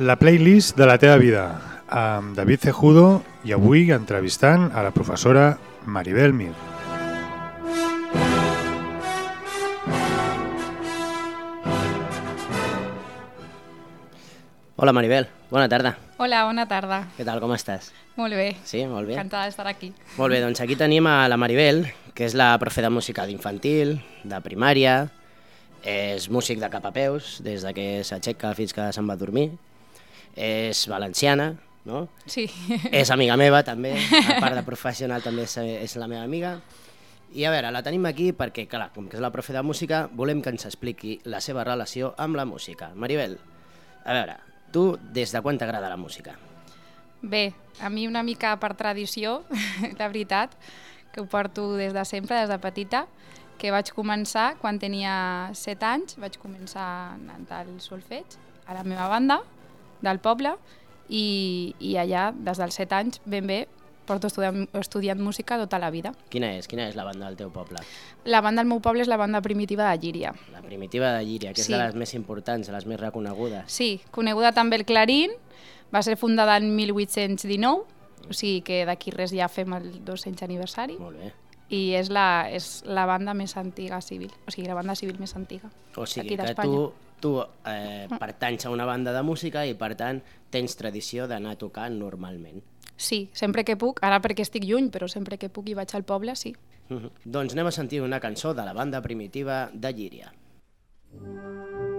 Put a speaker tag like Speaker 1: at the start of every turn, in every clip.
Speaker 1: La playlist de la teva vida, amb David Cejudo i avui entrevistant a la professora Maribel Mir.
Speaker 2: Hola Maribel, bona tarda.
Speaker 3: Hola, bona tarda.
Speaker 2: Què tal, com estàs?
Speaker 3: Molt bé.
Speaker 2: Sí, molt bé.
Speaker 3: Encantada d'estar aquí.
Speaker 2: Molt bé, doncs aquí tenim a la Maribel, que és la profe de música d'infantil, de primària, és músic de cap a peus, des de que s'aixeca fins que se'n va a dormir, és valenciana, no?
Speaker 3: Sí.
Speaker 2: És amiga meva també, a part de professional també és, és la meva amiga. I a veure, la tenim aquí perquè, clar, com que és la profe de música, volem que ens expliqui la seva relació amb la música. Maribel, a veure, tu des de quan t'agrada la música?
Speaker 3: Bé, a mi una mica per tradició, la veritat, que ho porto des de sempre, des de petita, que vaig començar quan tenia 7 anys, vaig començar anant al solfeig a la meva banda del poble i, i allà, des dels 7 anys, ben bé, porto estudiant, estudiant música tota la vida.
Speaker 2: Quina és? Quina és la banda del teu poble?
Speaker 3: La banda del meu poble és la banda primitiva de Llíria.
Speaker 2: La primitiva de Llíria, que és
Speaker 3: Sí.
Speaker 2: de les més importants, de les més reconegudes.
Speaker 3: Sí, coneguda també el Clarín, va ser fundada en 1819, o sigui que d'aquí res ja fem el 200 aniversari,
Speaker 2: Molt bé.
Speaker 3: i és la, és la banda més antiga civil, o sigui, la banda civil més antiga.
Speaker 2: O sigui que tu, tu eh, pertanys a una banda de música i per tant tens tradició d'anar a tocar normalment.
Speaker 3: Sí, sempre que puc, ara perquè estic lluny, però sempre que puc i vaig al poble, sí.
Speaker 2: Mhm. Doncs anem a sentir una cançó de la banda primitiva de Llíria. A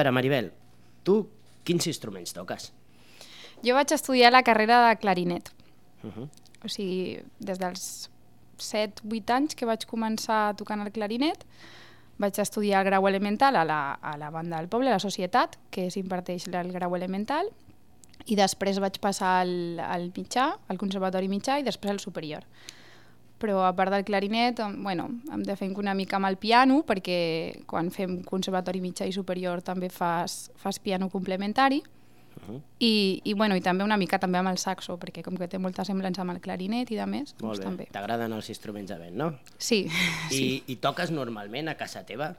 Speaker 2: veure, Maribel, tu quins instruments toques?
Speaker 3: Jo vaig estudiar la carrera de clarinet.
Speaker 2: Uh -huh.
Speaker 3: O sigui, des dels 7-8 anys que vaig començar tocant el clarinet, vaig estudiar el grau elemental a la, a la banda del poble, a la societat, que s'imparteix el grau elemental, i després vaig passar al, al mitjà, al conservatori mitjà, i després al superior. Però a part del clarinet, em- bueno, hem de fer una mica amb el piano, perquè quan fem conservatori mitjà i superior també fas, fas piano complementari,
Speaker 2: Uh -huh.
Speaker 3: i, i, bueno, i també una mica també amb el saxo, perquè com que té molta semblança amb el clarinet i de més,
Speaker 2: Molt
Speaker 3: doncs
Speaker 2: bé,
Speaker 3: també.
Speaker 2: t'agraden els instruments de vent, no?
Speaker 3: Sí,
Speaker 2: I,
Speaker 3: sí.
Speaker 2: I toques normalment a casa teva?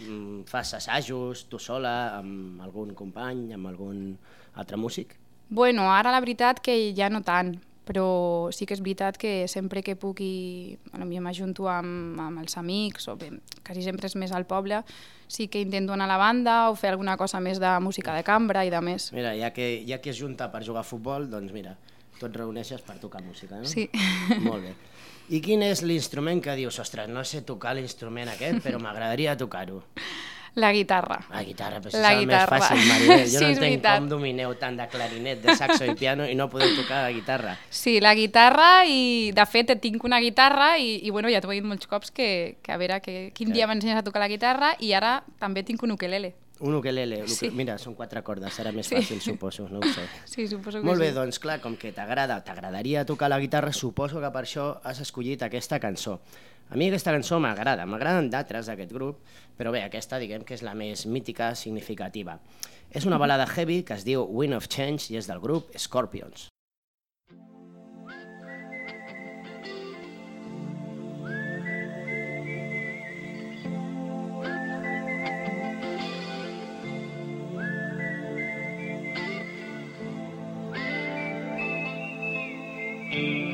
Speaker 2: Mm, fas assajos, tu sola, amb algun company, amb algun altre músic?
Speaker 3: Bueno, ara la veritat que ja no tant, però sí que és veritat que sempre que puc i bueno, jo m'ajunto amb, amb els amics, o bé, quasi sempre és més al poble, sí que intento anar a la banda o fer alguna cosa més de música de cambra i de més.
Speaker 2: Mira, ja que, ja que es junta per jugar a futbol, doncs mira, tu et reuneixes per tocar música, no?
Speaker 3: Sí.
Speaker 2: Molt bé. I quin és l'instrument que dius, ostres, no sé tocar l'instrument aquest, però m'agradaria tocar-ho?
Speaker 3: La guitarra.
Speaker 2: La guitarra, però si
Speaker 3: La
Speaker 2: és
Speaker 3: guitarra.
Speaker 2: més fàcil, Maribel. Jo
Speaker 3: Sí,
Speaker 2: no entenc
Speaker 3: veritat.
Speaker 2: com domineu tant de clarinet, de saxo i piano i no podeu tocar la guitarra.
Speaker 3: Sí, la guitarra i de fet tinc una guitarra i, i bueno, ja t'ho he dit molts cops que, que a veure que, quin dia m'ensenyes a tocar la guitarra i ara també tinc un ukelele.
Speaker 2: Un ukelele, uke...
Speaker 3: Sí.
Speaker 2: mira, són quatre cordes, serà més
Speaker 3: Sí.
Speaker 2: fàcil, suposo, no ho sé.
Speaker 3: Sí, suposo que
Speaker 2: Molt bé,
Speaker 3: sí.
Speaker 2: doncs clar, com que t'agrada, t'agradaria tocar la guitarra, suposo que per això has escollit aquesta cançó. A mi aquesta cançó m'agrada, m'agraden d'altres d'aquest grup, però bé, aquesta diguem que és la més mítica, significativa. És una balada heavy que es diu Wind of Change i és del grup Scorpions.
Speaker 4: follow the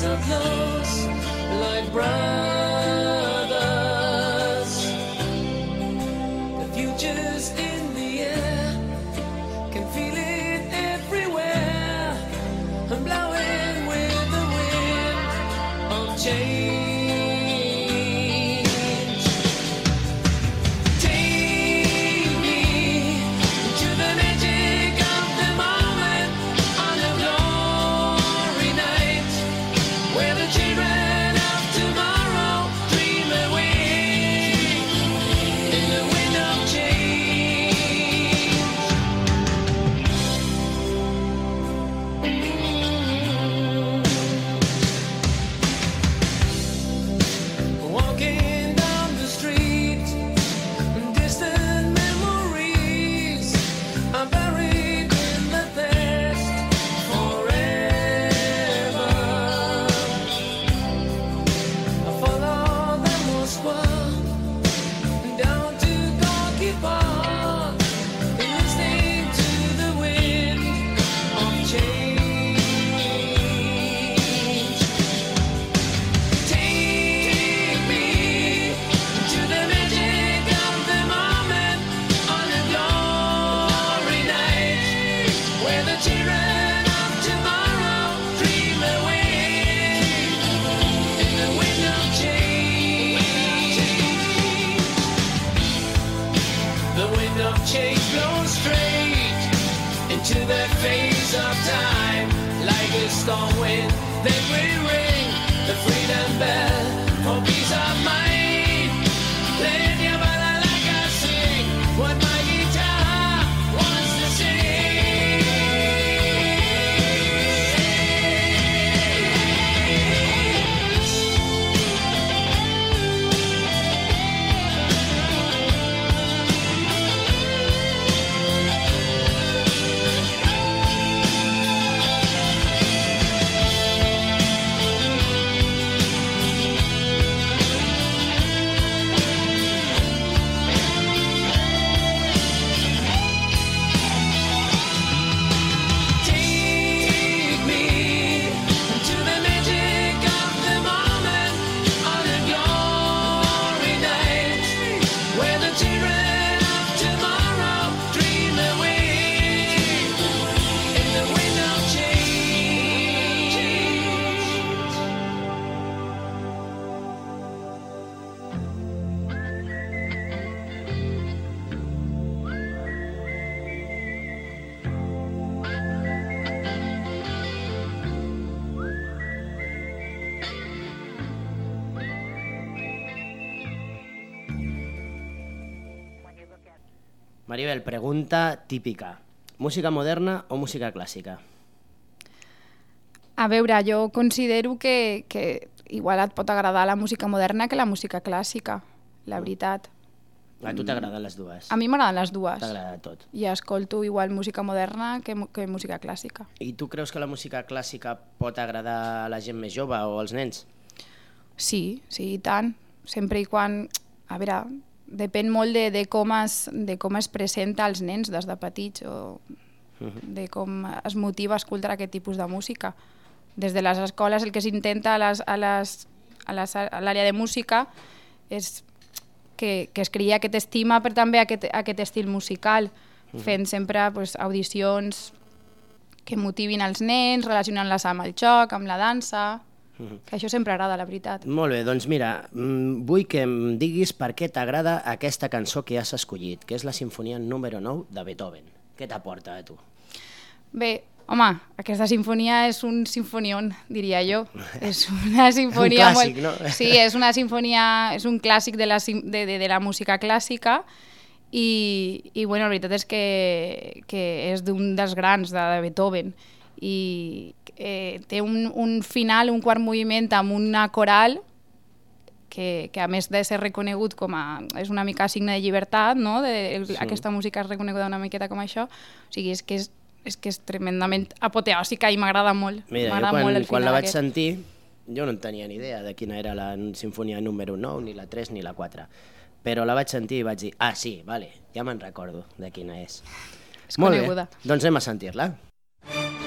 Speaker 4: So close, like brown. The free
Speaker 2: Maribel, pregunta típica. Música moderna o música clàssica?
Speaker 3: A veure, jo considero que, que igual et pot agradar la música moderna que la música clàssica, la veritat.
Speaker 2: A tu t'agraden les dues?
Speaker 3: A mi m'agraden les dues.
Speaker 2: T'agrada tot.
Speaker 3: I escolto igual música moderna que, que música clàssica.
Speaker 2: I tu creus que la música clàssica pot agradar a la gent més jove o als nens?
Speaker 3: Sí, sí, i tant. Sempre i quan... A veure, depèn molt de, de, com es, de com es presenta als nens des de petits o de com es motiva a escoltar aquest tipus de música. Des de les escoles el que s'intenta a l'àrea de música és que, que es creï aquest estima per també aquest, aquest estil musical, fent sempre pues, audicions que motivin els nens, relacionant-les amb el joc, amb la dansa, que això sempre agrada, la veritat.
Speaker 2: Molt bé, doncs mira, mm, vull que em diguis per què t'agrada aquesta cançó que has escollit, que és la sinfonia número 9 de Beethoven. Què t'aporta a tu?
Speaker 3: Bé, home, aquesta sinfonia és un sinfonion, diria jo. És una sinfonia
Speaker 2: Un clàssic,
Speaker 3: molt...
Speaker 2: no?
Speaker 3: Sí, és una sinfonia, és un clàssic de la, de, de, de la música clàssica i, i bueno, la veritat és que, que és d'un dels grans de, de Beethoven i eh, té un, un final, un quart moviment amb una coral que, que a més de ser reconegut com a... és una mica signe de llibertat, no? De, sí. Aquesta música és reconeguda una miqueta com això. O sigui, és que és, és, que és tremendament apoteòsica i m'agrada molt.
Speaker 2: Mira, jo quan,
Speaker 3: molt el
Speaker 2: quan la vaig
Speaker 3: aquest.
Speaker 2: sentir, jo no en tenia ni idea de quina era la sinfonia número 9, ni la 3, ni la 4. Però la vaig sentir i vaig dir, ah, sí, vale, ja me'n recordo de quina és.
Speaker 3: És
Speaker 2: Molt
Speaker 3: coneguda.
Speaker 2: bé, doncs anem a sentir-la. Maribel,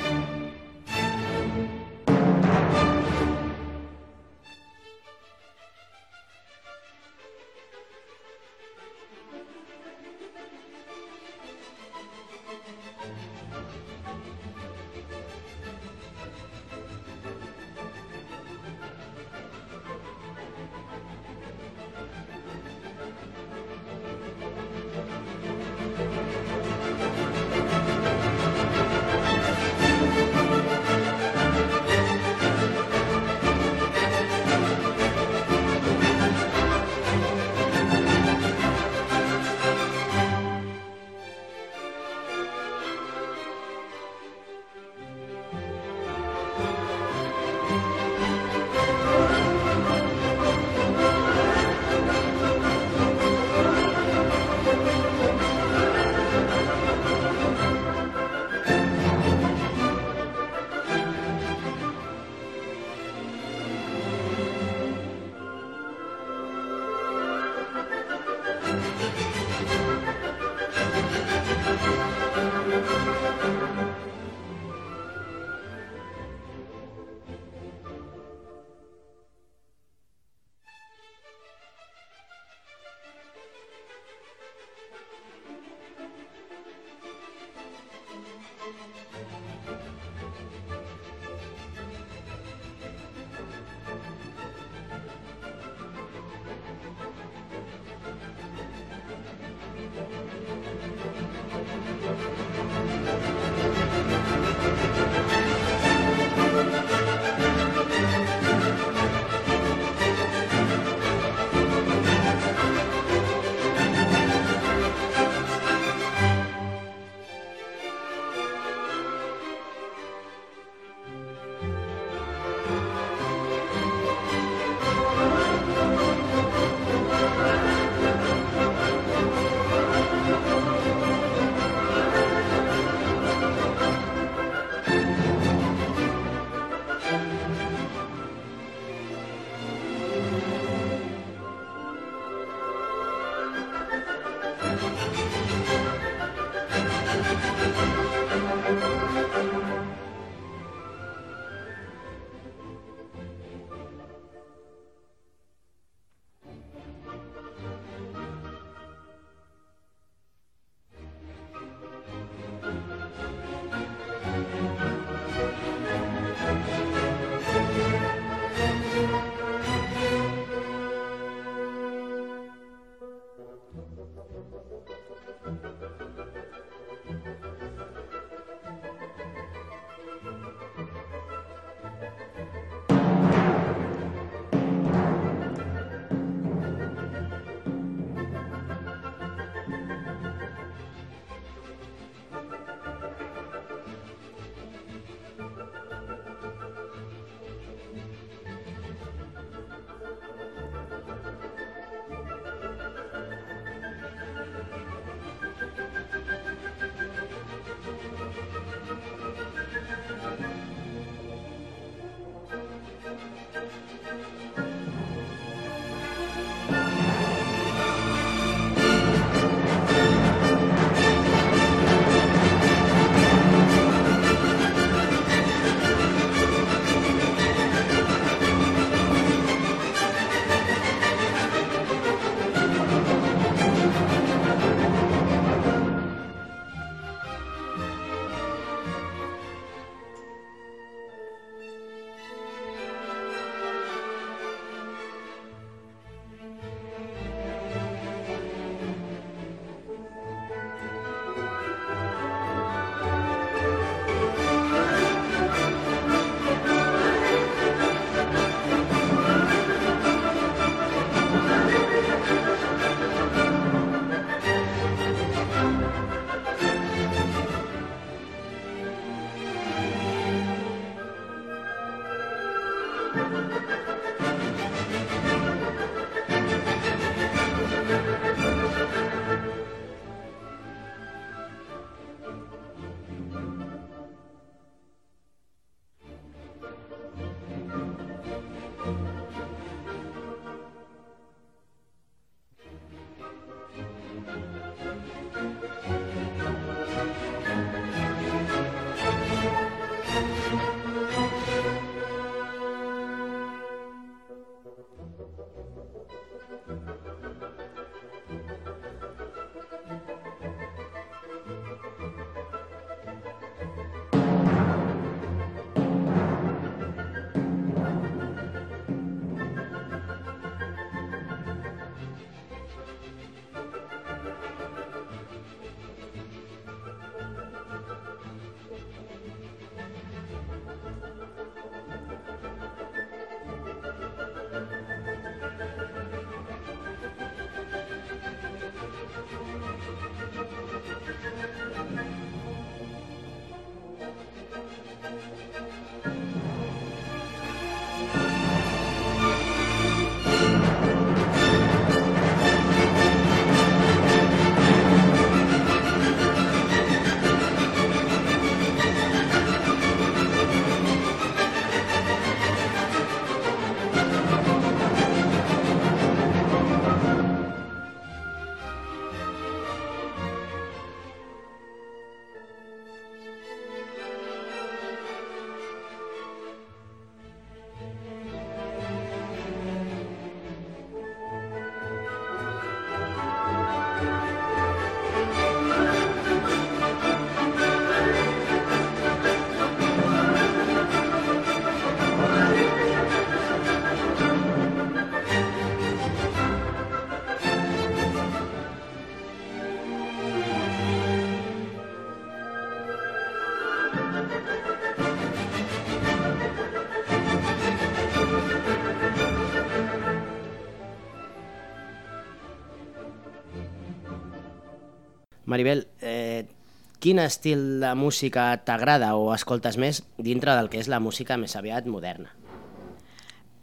Speaker 2: quin estil de música t'agrada o escoltes més dintre del que és la música més aviat moderna?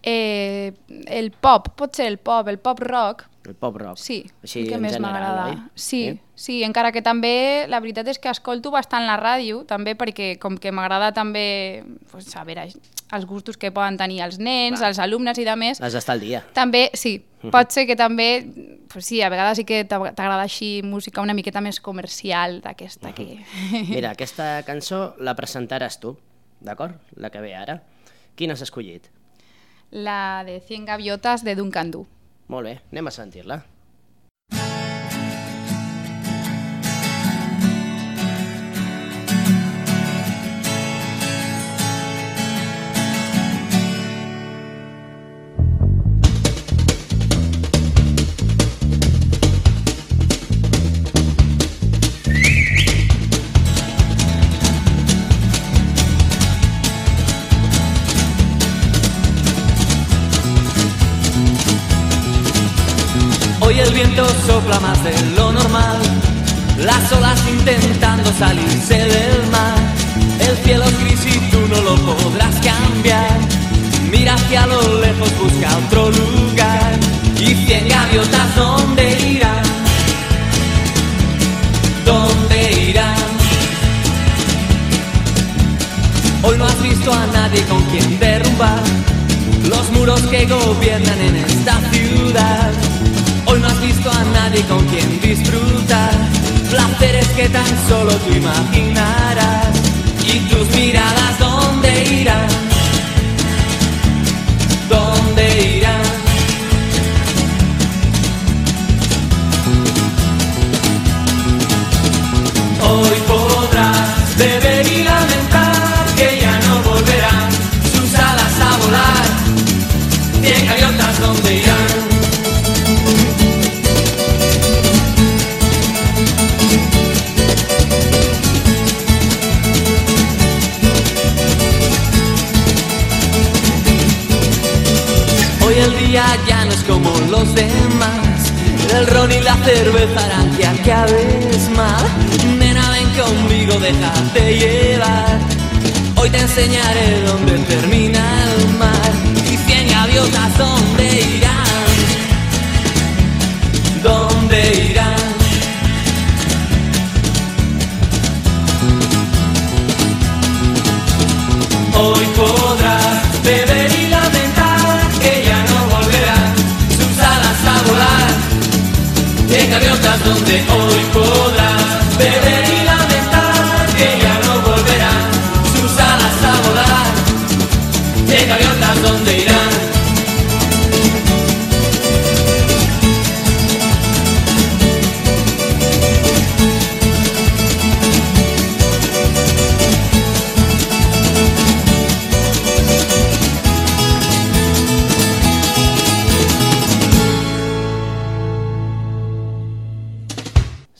Speaker 3: Eh, el pop, pot ser el pop, el pop rock,
Speaker 2: El pop rock.
Speaker 3: sí,
Speaker 2: Així
Speaker 3: el que més m'agrada. Sí,
Speaker 2: Eh?
Speaker 3: sí, encara que també la veritat és que escolto bastant la ràdio, també perquè com que m'agrada també pues, saber els gustos que poden tenir els nens,
Speaker 2: Clar.
Speaker 3: els alumnes i de més,
Speaker 2: Has d'estar al dia.
Speaker 3: també, sí, pot ser que també, pues sí, a vegades sí que t'ag- t'agrada així música una miqueta més comercial d'aquesta que...
Speaker 2: Mira, aquesta cançó la presentaràs tu, d'acord? La que ve ara. Quina has escollit?
Speaker 3: La de 100 gaviotas de Duncan Du.
Speaker 2: Molt bé, anem a sentir-la.
Speaker 5: Enseñaré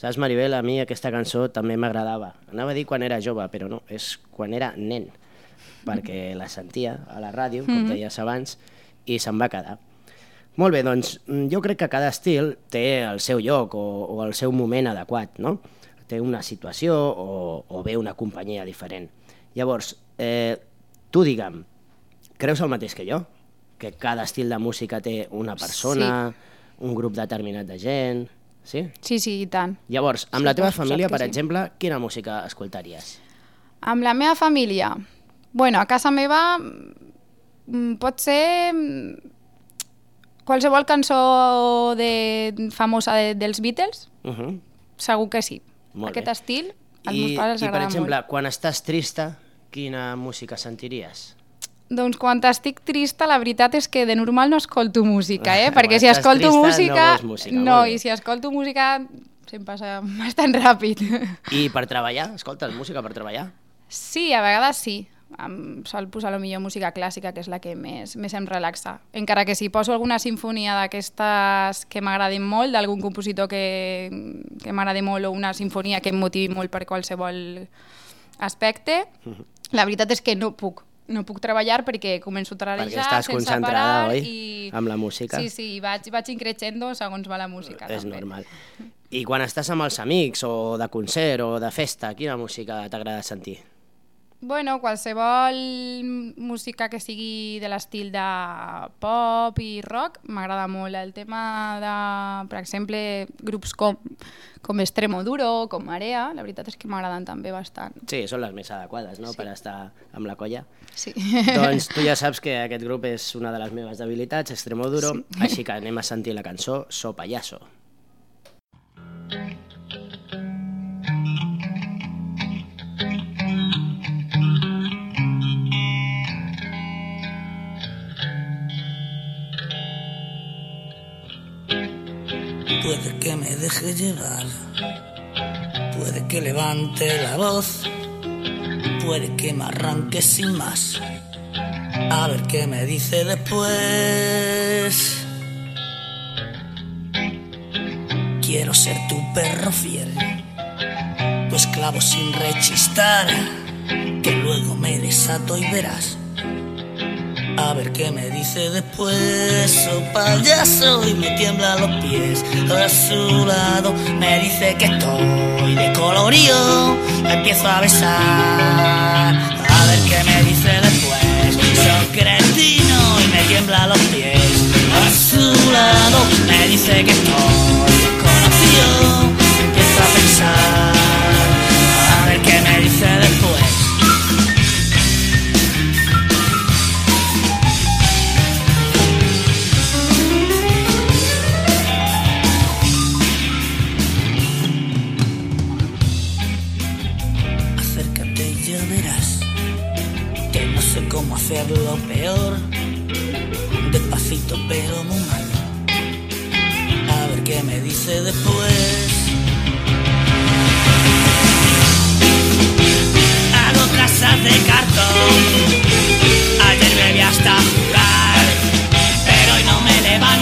Speaker 2: Saps, Maribel, a mi aquesta cançó també m'agradava. Anava a dir quan era jove, però no, és quan era nen, perquè la sentia a la ràdio, com deies abans, i se'n va quedar. Molt bé, doncs jo crec que cada estil té el seu lloc o, o el seu moment adequat, no? Té una situació o, o bé una companyia diferent. Llavors, eh, tu digue'm, creus el mateix que jo? Que cada estil de música té una persona, un grup determinat de gent... Sí?
Speaker 3: Sí, sí, i tant.
Speaker 2: Llavors, amb
Speaker 3: Sí,
Speaker 2: la teva família, per
Speaker 3: sí.
Speaker 2: exemple, quina música escoltaries?
Speaker 3: Amb la meva família, bueno, a casa meva mm, pot ser mm, qualsevol cançó de, famosa de, dels Beatles,
Speaker 2: Uh -huh.
Speaker 3: segur que sí.
Speaker 2: Molt
Speaker 3: Aquest
Speaker 2: bé.
Speaker 3: estil, als
Speaker 2: I,
Speaker 3: meus pares
Speaker 2: I, per exemple,
Speaker 3: molt.
Speaker 2: quan estàs trista, quina música sentiries?
Speaker 3: Doncs quan estic trista, la veritat és que de normal no escolto música, eh?
Speaker 2: Quan
Speaker 3: Perquè si escolto
Speaker 2: trista, no
Speaker 3: música...
Speaker 2: vols música,
Speaker 3: no, i si escolto música se'm passa bastant ràpid.
Speaker 2: I per treballar? Escoltes música per treballar?
Speaker 3: Sí, a vegades sí. Em sol posar millor música clàssica, que és la que més, més em relaxa. Encara que si poso alguna sinfonia d'aquestes que m'agradin molt, d'algun compositor que, que m'agradi molt o una sinfonia que em motivi molt per qualsevol aspecte, la veritat és que no puc. No puc treballar perquè començo a tararejar
Speaker 2: Perquè estàs
Speaker 3: sense
Speaker 2: concentrada,
Speaker 3: parar
Speaker 2: oi?
Speaker 3: i...
Speaker 2: Amb la música.
Speaker 3: Sí, sí, i vaig, vaig increixendo segons va la música.
Speaker 2: és
Speaker 3: també.
Speaker 2: normal. I quan estàs amb els amics, o de concert, o de festa, quina música t'agrada sentir?
Speaker 3: Bueno, qualsevol música que sigui de l'estil de pop i rock m'agrada molt. El tema de, per exemple, grups com, com Extremoduro, com Marea, la veritat és que m'agraden també bastant.
Speaker 2: Sí, són les més adequades, no?,
Speaker 3: Sí.
Speaker 2: per estar amb la colla.
Speaker 3: Sí.
Speaker 2: doncs tu ja saps que aquest grup és una de les meves debilitats, Extremoduro, sí. així que anem a sentir la cançó So Payaso.
Speaker 6: Puede que me deje llevar, puede que levante la voz, puede que me arranque sin más. A ver qué me dice después. Quiero ser tu perro fiel, tu esclavo sin rechistar, que luego me desato y verás. A ver qué me dice después, oh payaso, y me tiembla los pies. A su lado me dice que estoy de colorío, la empiezo a besar. A ver qué me dice después, soy cretino y me tiembla los pies. A su lado me dice que estoy desconocido, empiezo cómo hacerlo peor. Despacito pero muy mal. A ver qué me dice después. Hago casas de cartón. Ayer bebí hasta jugar, pero hoy no me levanta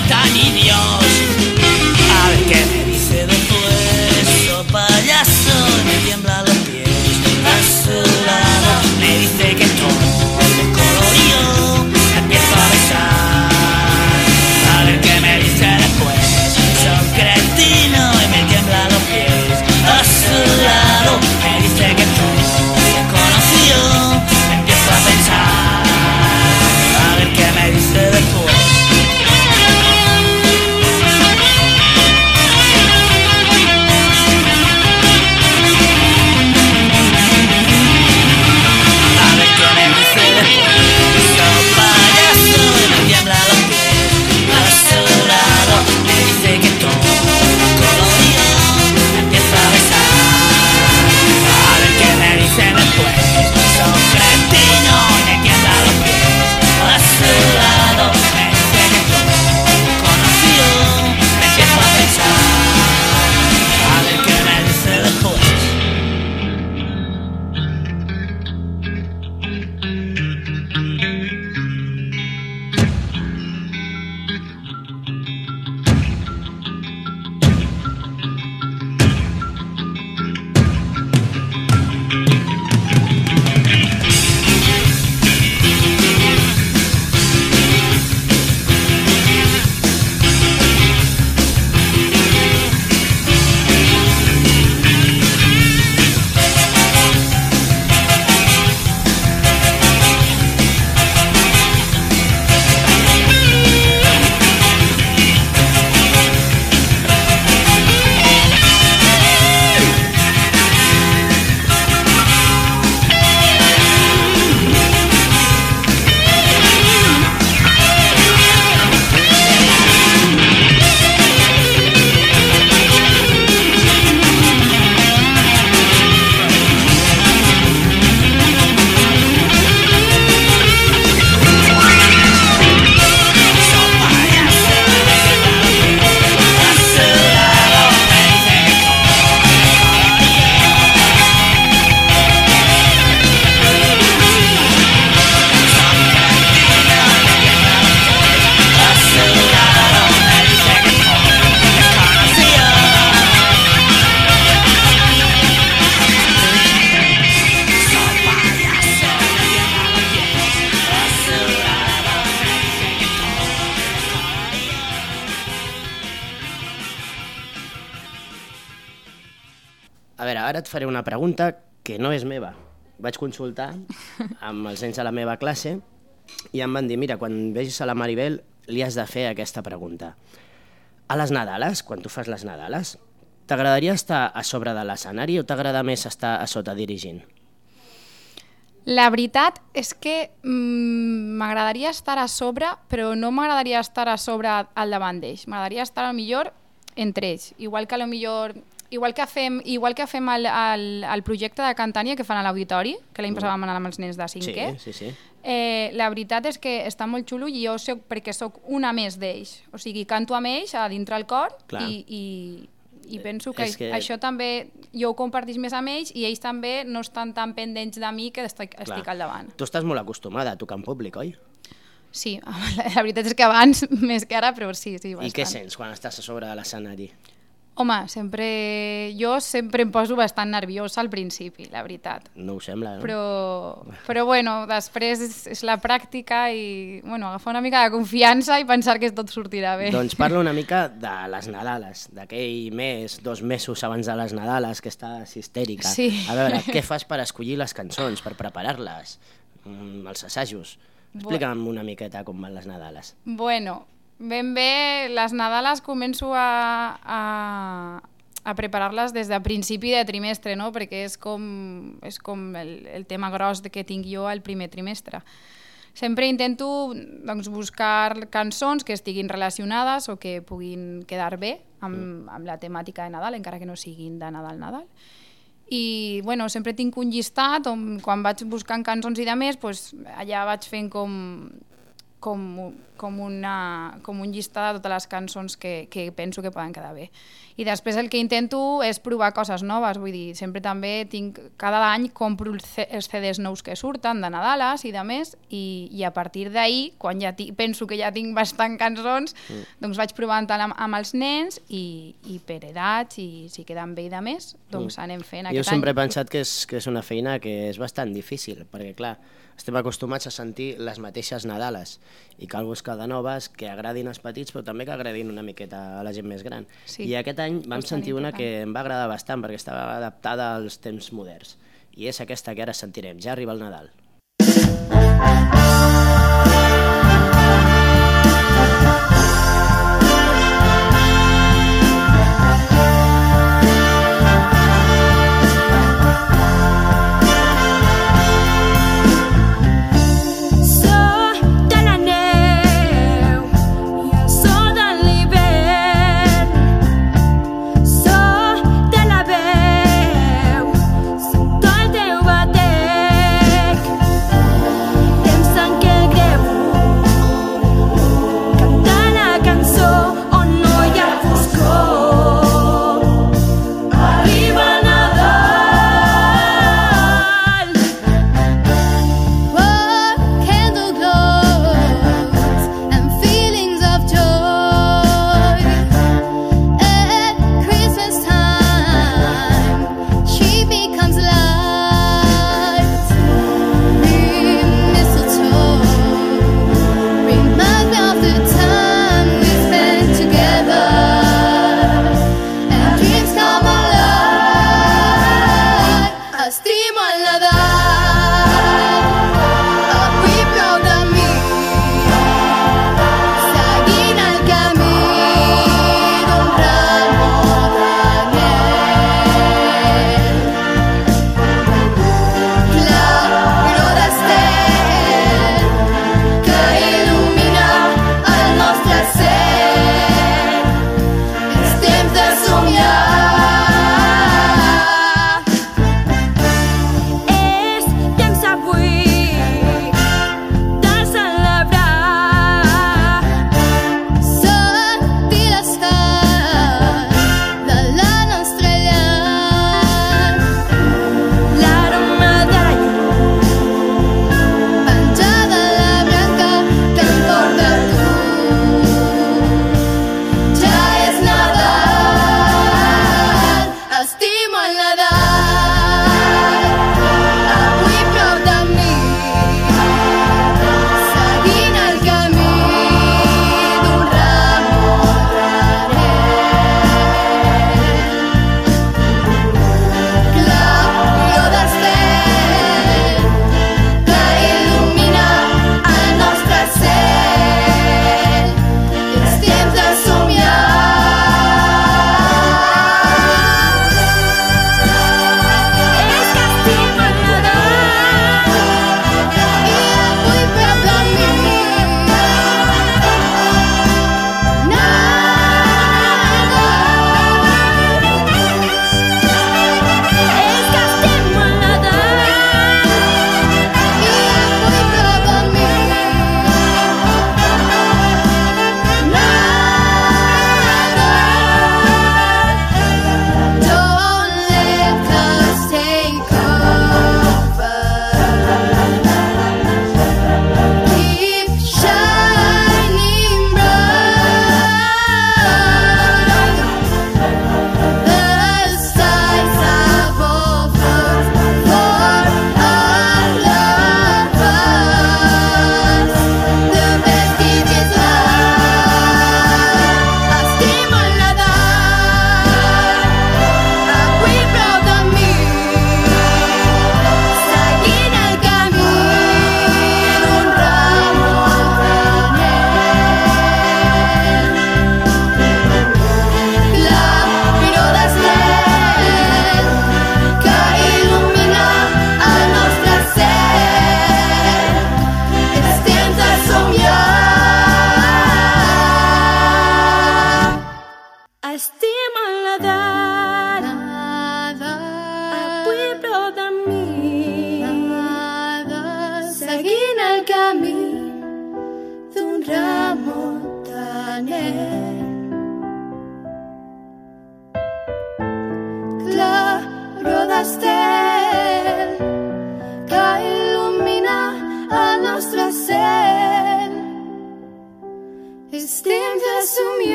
Speaker 2: Vaig consultar amb els nens de la meva classe i em van dir, mira, quan vegis a la Maribel li has de fer aquesta pregunta. A les Nadales, quan tu fas les Nadales, t'agradaria estar a sobre de l'escenari o t'agrada més estar a sota dirigint?
Speaker 3: La veritat és que mm, m'agradaria estar a sobre, però no m'agradaria estar a sobre al davant d'ells. M'agradaria estar a lo millor entre ells. Igual que a lo millor igual que fem, igual que fem el, el, el projecte de Cantània que fan a l'auditori, que l'any passat vam anar amb els nens de
Speaker 2: Sí,
Speaker 3: cinquè,
Speaker 2: sí, sí.
Speaker 3: Eh, la veritat és que està molt xulo i jo soc, perquè sóc una més d'ells. O sigui, canto amb ells a dintre el cor
Speaker 2: Clar.
Speaker 3: i, i, i penso que,
Speaker 2: És que-
Speaker 3: això també jo ho compartís més amb ells i ells també no estan tan pendents de mi que estic,
Speaker 2: Clar.
Speaker 3: estic al davant.
Speaker 2: Tu estàs molt acostumada a tocar en públic, oi?
Speaker 3: Sí, la veritat és que abans més que ara, però sí, sí, bastant.
Speaker 2: I què sents quan estàs a sobre de l'escenari?
Speaker 3: Home, sempre... Jo sempre em poso bastant nerviosa al principi, la veritat.
Speaker 2: No ho sembla, no?
Speaker 3: Però, però bueno, després és, és la pràctica i bueno, agafar una mica de confiança i pensar que tot sortirà bé.
Speaker 2: Doncs parla una mica de les Nadales, d'aquell mes, dos mesos abans de les Nadales, que estàs histèrica.
Speaker 3: Sí.
Speaker 2: A veure, què fas per escollir les cançons, per preparar-les, mm, els assajos? Explica'm una miqueta com van les Nadales.
Speaker 3: Bueno, ben bé, les Nadales començo a, a, a preparar-les des de principi de trimestre, no? perquè és com, és com el, el tema gros de que tinc jo al primer trimestre. Sempre intento doncs, buscar cançons que estiguin relacionades o que puguin quedar bé amb, amb la temàtica de Nadal, encara que no siguin de Nadal-Nadal. I bueno, sempre tinc un llistat on quan vaig buscant cançons i de més, doncs, allà vaig fent com, com, com, una, com un llistat de totes les cançons que, que penso que poden quedar bé. I després el que intento és provar coses noves, vull dir, sempre també tinc, cada any compro els CDs nous que surten de Nadales i de més, i, i a partir d'ahir, quan ja ti, penso que ja tinc bastant cançons, mm. doncs vaig provant amb, amb els nens i, i per edats, i si queden bé i de més, doncs mm. anem fent
Speaker 2: Jo
Speaker 3: aquest
Speaker 2: sempre he
Speaker 3: any.
Speaker 2: pensat que és, que és una feina que és bastant difícil, perquè clar, estem acostumats a sentir les mateixes Nadales i cal buscar de noves que agradin als petits però també que agradin una miqueta a la gent més gran.
Speaker 3: Sí,
Speaker 2: I aquest any vam
Speaker 3: bastant
Speaker 2: sentir una que em va agradar bastant perquè estava adaptada als temps moderns i és aquesta que ara sentirem, ja arriba el Nadal.
Speaker 7: Sota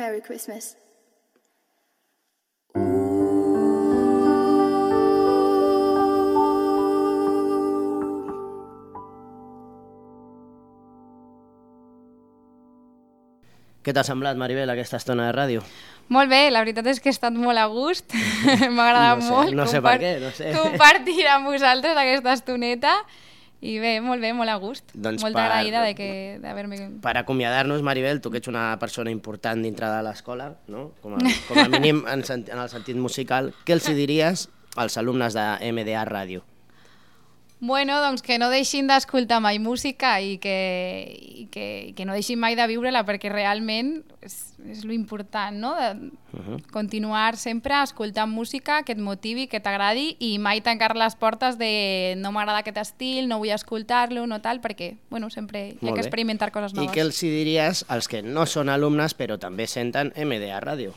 Speaker 8: Merry Christmas.
Speaker 2: Què t'ha semblat, Maribel, aquesta estona de ràdio?
Speaker 3: Molt bé, la veritat és que he estat molt a gust. M'ha agradat
Speaker 2: No sé,
Speaker 3: molt
Speaker 2: no sé per què, no sé.
Speaker 3: compartir amb vosaltres aquesta estoneta. I bé, molt bé, molt a gust.
Speaker 2: Doncs
Speaker 3: molt
Speaker 2: per-
Speaker 3: agraïda d'haver-me...
Speaker 2: Per acomiadar-nos, Maribel, tu que ets una persona important dintre de l'escola, no? com, a, com a mínim en, en el sentit musical, què els diries als alumnes de MDA Ràdio?
Speaker 3: Bueno, doncs que no deixin d'escoltar mai música i que, i que, i que no deixin mai de viure-la perquè realment és, és lo important, no? De
Speaker 2: Mhm.
Speaker 3: continuar sempre escoltant música que et motivi, que t'agradi i mai tancar les portes de no m'agrada aquest estil, no vull escoltar-lo, no tal, perquè, bueno, sempre hi ha que
Speaker 2: bé.
Speaker 3: experimentar coses
Speaker 2: I
Speaker 3: noves.
Speaker 2: què els diries als que no són alumnes però també senten MDA Ràdio?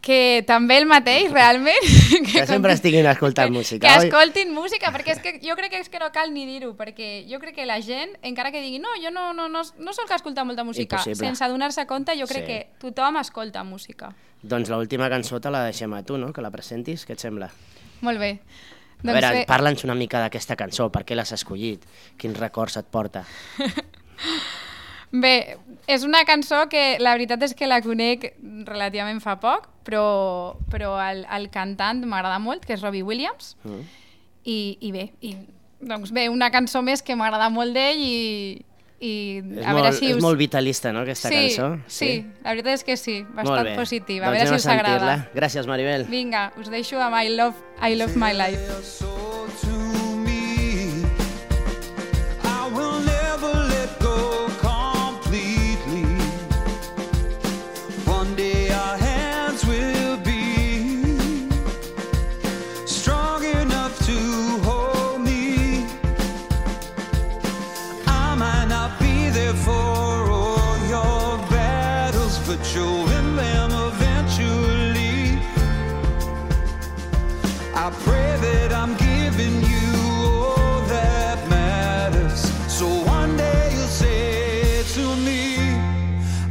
Speaker 3: Que també el mateix, realment.
Speaker 2: Que sempre estiguin escoltant música,
Speaker 3: Que
Speaker 2: oi?
Speaker 3: escoltin música, perquè és que jo crec que és que no cal ni dir-ho, perquè jo crec que la gent, encara que digui no, jo no, no, no, no que escoltar molta música,
Speaker 2: Impossible.
Speaker 3: sense adonar-se compte, jo crec
Speaker 2: Sí.
Speaker 3: que tothom escolta música.
Speaker 2: Doncs l'última cançó te la deixem a tu, no? Que la presentis, què et sembla?
Speaker 3: Molt bé.
Speaker 2: a veure,
Speaker 3: bé,
Speaker 2: parla'ns una mica d'aquesta cançó, per què l'has escollit? Quins records et porta?
Speaker 3: bé, és una cançó que la veritat és que la conec relativament fa poc, però, però el, el cantant m'agrada molt, que és Robbie Williams,
Speaker 2: Mm.
Speaker 3: i, i bé, i, doncs bé, una cançó més que m'agrada molt d'ell i, i
Speaker 2: És,
Speaker 3: a
Speaker 2: molt,
Speaker 3: veure si
Speaker 2: és
Speaker 3: us...
Speaker 2: molt vitalista, no, aquesta
Speaker 3: sí,
Speaker 2: cançó?
Speaker 3: Sí, la veritat és que sí, bastant positiva. A
Speaker 2: Doncs
Speaker 3: veure
Speaker 2: anem
Speaker 3: si us agrada.
Speaker 2: Gràcies, Maribel.
Speaker 3: Vinga, us deixo amb I Love, I love My Life.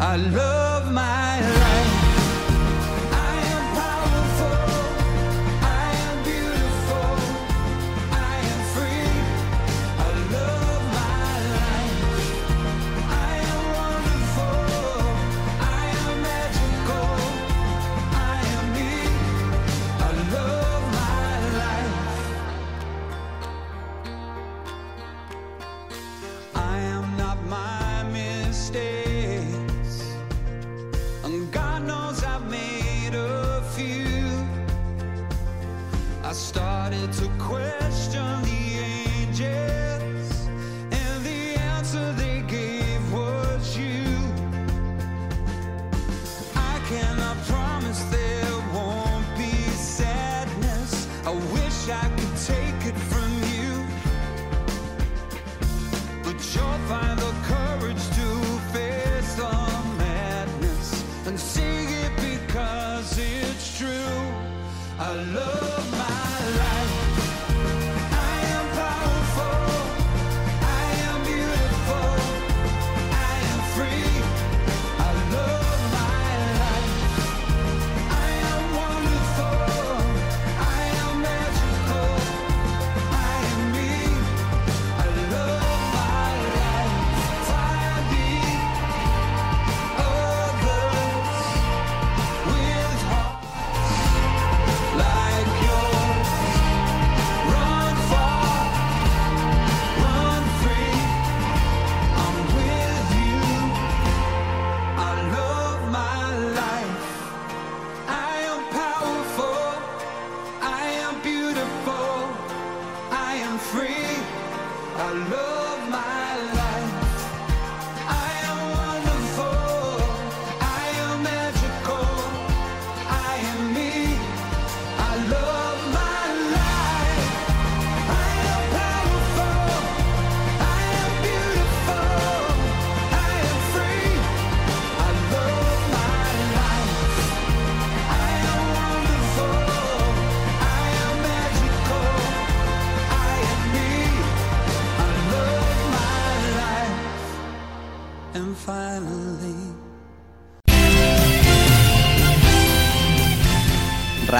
Speaker 9: I love